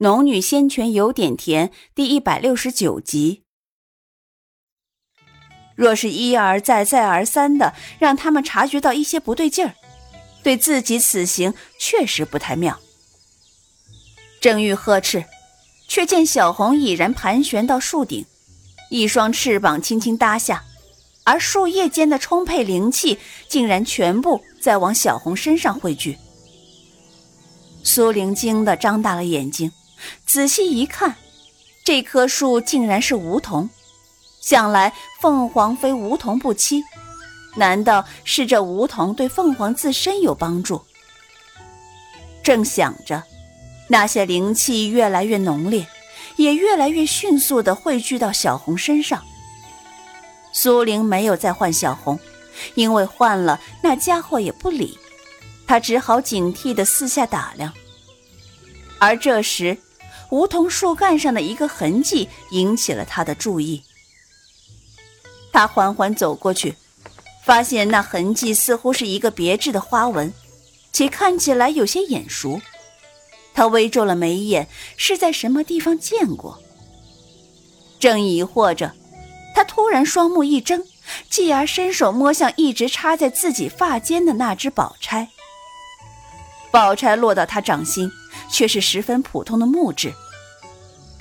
农女仙泉有点甜，第一百六十九集。若是一而再、再而三的让他们察觉到一些不对劲儿，对自己此行确实不太妙。正欲呵斥，却见小红已然盘旋到树顶，一双翅膀轻轻搭下，而树叶间的充沛灵气竟然全部在往小红身上汇聚。苏玲惊得张大了眼睛。仔细一看，这棵树竟然是梧桐。想来凤凰非梧桐不栖，难道是这梧桐对凤凰自身有帮助？正想着，那些灵气越来越浓烈，也越来越迅速地汇聚到小红身上。苏玲没有再换小红，因为换了那家伙也不理，她只好警惕地四下打量。而这时，梧桐树干上的一个痕迹引起了他的注意。他缓缓走过去，发现那痕迹似乎是一个别致的花纹，且看起来有些眼熟。他微皱了眉眼，是在什么地方见过？正疑惑着，他突然双目一睁，继而伸手摸向一直插在自己发间的那只宝钗。宝钗落到他掌心。却是十分普通的木质，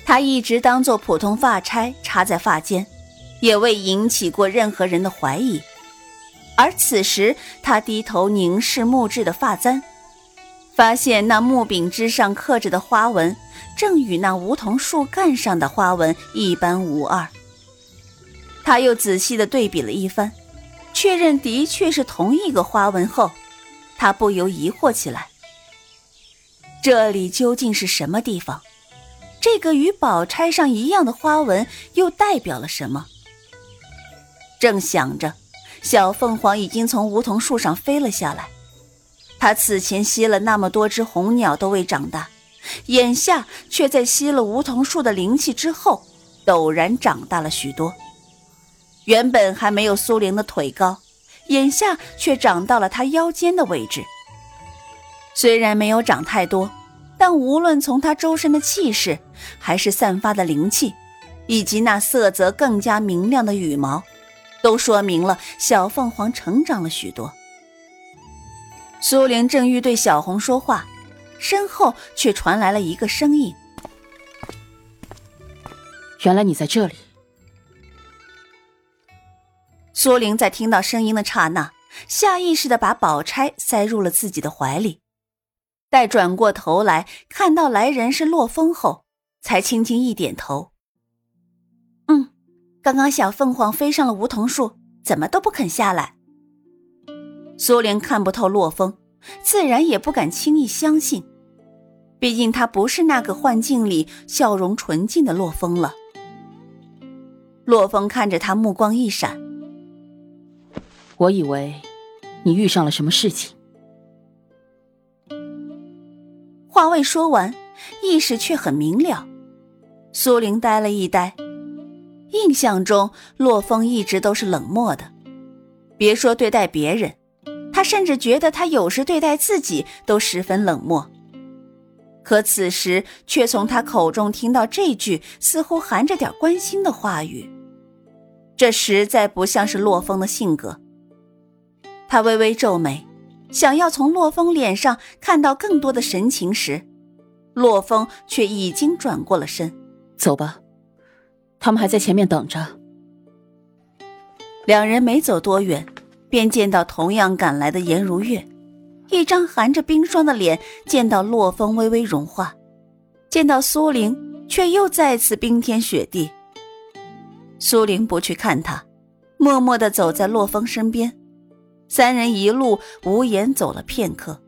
他一直当做普通发钗插在发间，也未引起过任何人的怀疑。而此时，他低头凝视木质的发簪，发现那木柄之上刻着的花纹，正与那梧桐树干上的花纹一般无二。他又仔细的对比了一番，确认的确是同一个花纹后，他不由疑惑起来。这里究竟是什么地方？这个与宝钗上一样的花纹又代表了什么？正想着，小凤凰已经从梧桐树上飞了下来。它此前吸了那么多只红鸟都未长大，眼下却在吸了梧桐树的灵气之后，陡然长大了许多。原本还没有苏玲的腿高，眼下却长到了她腰间的位置。虽然没有长太多。但无论从他周身的气势，还是散发的灵气，以及那色泽更加明亮的羽毛，都说明了小凤凰成长了许多。苏玲正欲对小红说话，身后却传来了一个声音：“原来你在这里。”苏玲在听到声音的刹那，下意识的把宝钗塞入了自己的怀里。待转过头来看到来人是洛风后，才轻轻一点头。嗯，刚刚小凤凰飞上了梧桐树，怎么都不肯下来。苏玲看不透洛风，自然也不敢轻易相信，毕竟他不是那个幻境里笑容纯净的洛风了。洛风看着他，目光一闪：“我以为你遇上了什么事情。”话未说完，意识却很明了。苏玲呆了一呆，印象中洛风一直都是冷漠的，别说对待别人，他甚至觉得他有时对待自己都十分冷漠。可此时却从他口中听到这句似乎含着点关心的话语，这实在不像是洛风的性格。他微微皱眉。想要从洛风脸上看到更多的神情时，洛风却已经转过了身。走吧，他们还在前面等着。两人没走多远，便见到同样赶来的颜如月，一张含着冰霜的脸见到洛风微微融化，见到苏玲却又再次冰天雪地。苏玲不去看他，默默地走在洛风身边。三人一路无言走了片刻，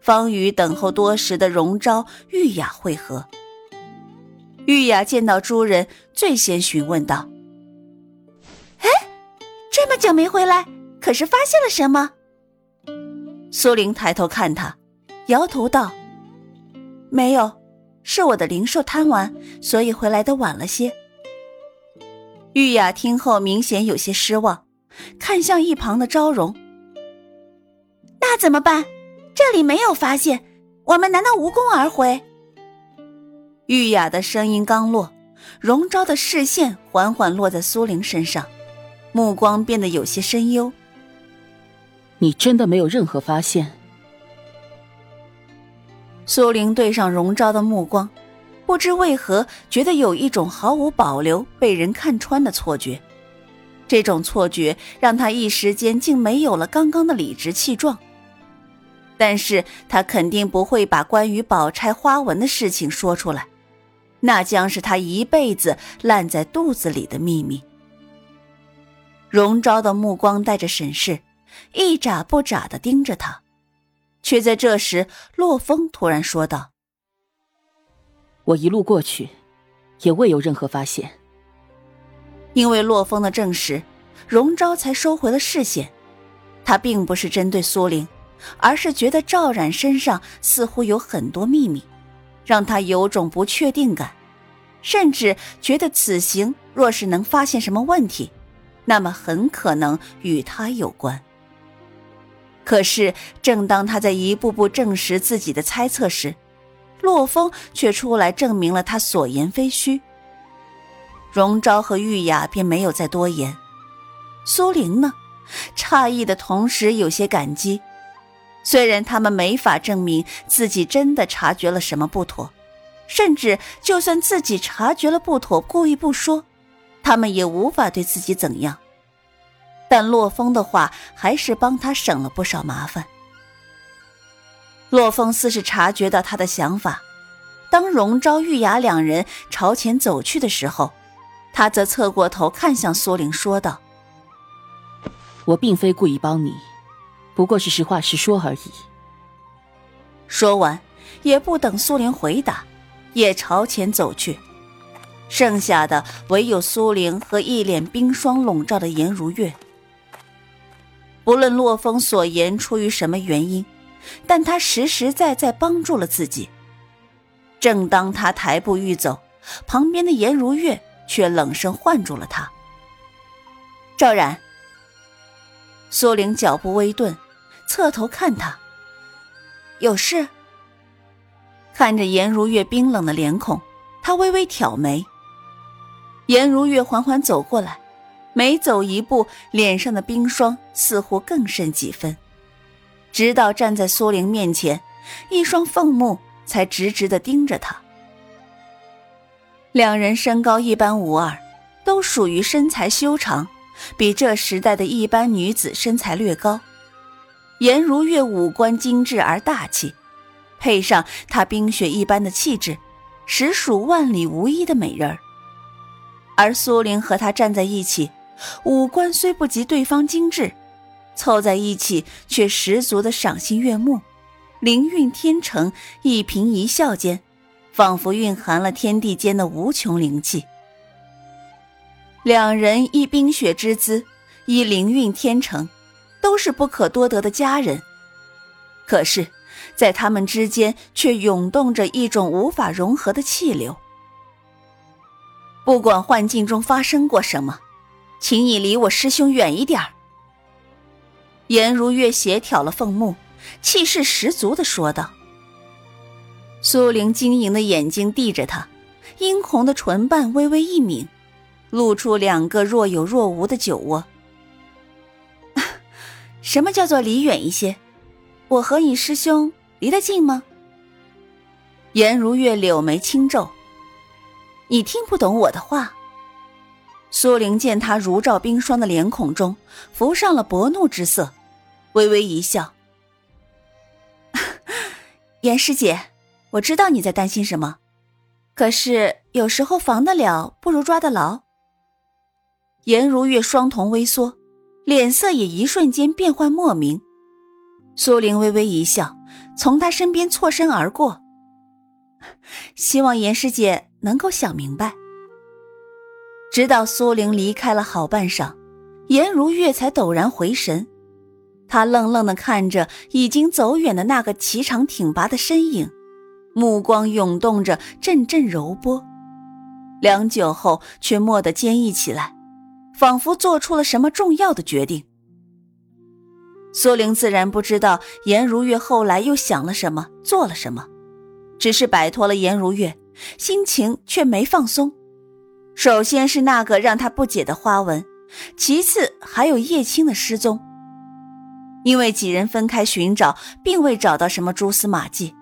方与等候多时的荣昭、玉雅会合。玉雅见到诸人，最先询问道：“哎，这么久没回来，可是发现了什么？”苏玲抬头看他，摇头道：“没有，是我的灵兽贪玩，所以回来的晚了些。”玉雅听后明显有些失望。看向一旁的昭容，那怎么办？这里没有发现，我们难道无功而回？玉雅的声音刚落，荣昭的视线缓缓落在苏玲身上，目光变得有些深幽。你真的没有任何发现？苏玲对上荣昭的目光，不知为何觉得有一种毫无保留被人看穿的错觉。这种错觉让他一时间竟没有了刚刚的理直气壮。但是他肯定不会把关于宝钗花纹的事情说出来，那将是他一辈子烂在肚子里的秘密。荣昭的目光带着审视，一眨不眨的盯着他，却在这时，洛风突然说道：“我一路过去，也未有任何发现。”因为洛风的证实，荣昭才收回了视线。他并不是针对苏玲，而是觉得赵冉身上似乎有很多秘密，让他有种不确定感，甚至觉得此行若是能发现什么问题，那么很可能与他有关。可是，正当他在一步步证实自己的猜测时，洛风却出来证明了他所言非虚。荣昭和玉雅便没有再多言。苏玲呢？诧异的同时有些感激。虽然他们没法证明自己真的察觉了什么不妥，甚至就算自己察觉了不妥，故意不说，他们也无法对自己怎样。但洛风的话还是帮他省了不少麻烦。洛风似是察觉到他的想法，当荣昭、玉雅两人朝前走去的时候。他则侧过头看向苏玲，说道：“我并非故意帮你，不过是实话实说而已。”说完，也不等苏玲回答，也朝前走去。剩下的唯有苏玲和一脸冰霜笼罩的颜如月。不论洛风所言出于什么原因，但他实实在在帮助了自己。正当他抬步欲走，旁边的颜如月。却冷声唤住了他。赵然，苏玲脚步微顿，侧头看他，有事。看着颜如月冰冷的脸孔，他微微挑眉。颜如月缓缓走过来，每走一步，脸上的冰霜似乎更甚几分，直到站在苏玲面前，一双凤目才直直的盯着他。两人身高一般无二，都属于身材修长，比这时代的一般女子身材略高。颜如月五官精致而大气，配上她冰雪一般的气质，实属万里无一的美人儿。而苏玲和她站在一起，五官虽不及对方精致，凑在一起却十足的赏心悦目，灵韵天成，一颦一笑间。仿佛蕴含了天地间的无穷灵气。两人一冰雪之姿，一灵韵天成，都是不可多得的佳人。可是，在他们之间却涌动着一种无法融合的气流。不管幻境中发生过什么，请你离我师兄远一点儿。颜如月斜挑了凤目，气势十足的说道。苏玲晶莹的眼睛递着他，殷红的唇瓣微微一抿，露出两个若有若无的酒窝。什么叫做离远一些？我和你师兄离得近吗？颜如月柳眉轻皱，你听不懂我的话。苏玲见他如照冰霜的脸孔中浮上了薄怒之色，微微一笑：“ 颜师姐。”我知道你在担心什么，可是有时候防得了不如抓得牢。颜如月双瞳微缩，脸色也一瞬间变幻莫名。苏玲微微一笑，从他身边错身而过。希望颜师姐能够想明白。直到苏玲离开了好半晌，颜如月才陡然回神，他愣愣的看着已经走远的那个颀长挺拔的身影。目光涌动着，阵阵柔波，良久后却蓦地坚毅起来，仿佛做出了什么重要的决定。苏玲自然不知道颜如月后来又想了什么，做了什么，只是摆脱了颜如月，心情却没放松。首先是那个让他不解的花纹，其次还有叶青的失踪。因为几人分开寻找，并未找到什么蛛丝马迹，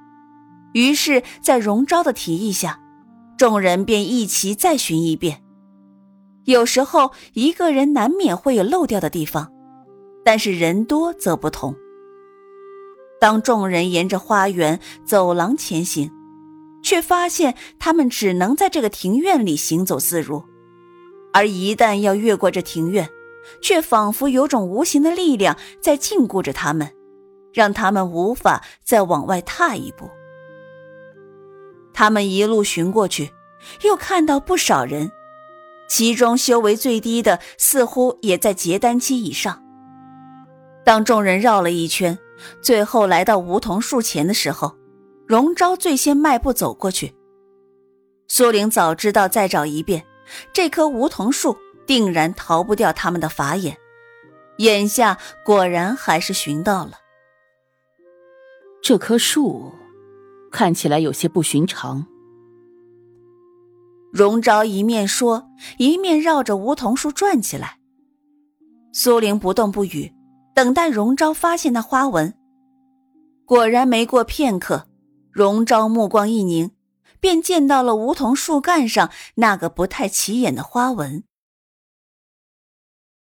于是，在荣昭的提议下，众人便一齐再寻一遍。有时候，一个人难免会有漏掉的地方，但是人多则不同。当众人沿着花园走廊前行。却发现他们只能在这个庭院里行走自如，而一旦要越过这庭院，却仿佛有种无形的力量在禁锢着他们，让他们无法再往外踏一步。他们一路寻过去，又看到不少人，其中修为最低的似乎也在结丹期以上。当众人绕了一圈，最后来到梧桐树前的时候。荣昭最先迈步走过去。苏玲早知道再找一遍，这棵梧桐树定然逃不掉他们的法眼。眼下果然还是寻到了。这棵树看起来有些不寻常。荣昭一面说，一面绕着梧桐树转起来。苏玲不动不语，等待荣昭发现那花纹。果然，没过片刻。荣昭目光一凝，便见到了梧桐树干上那个不太起眼的花纹。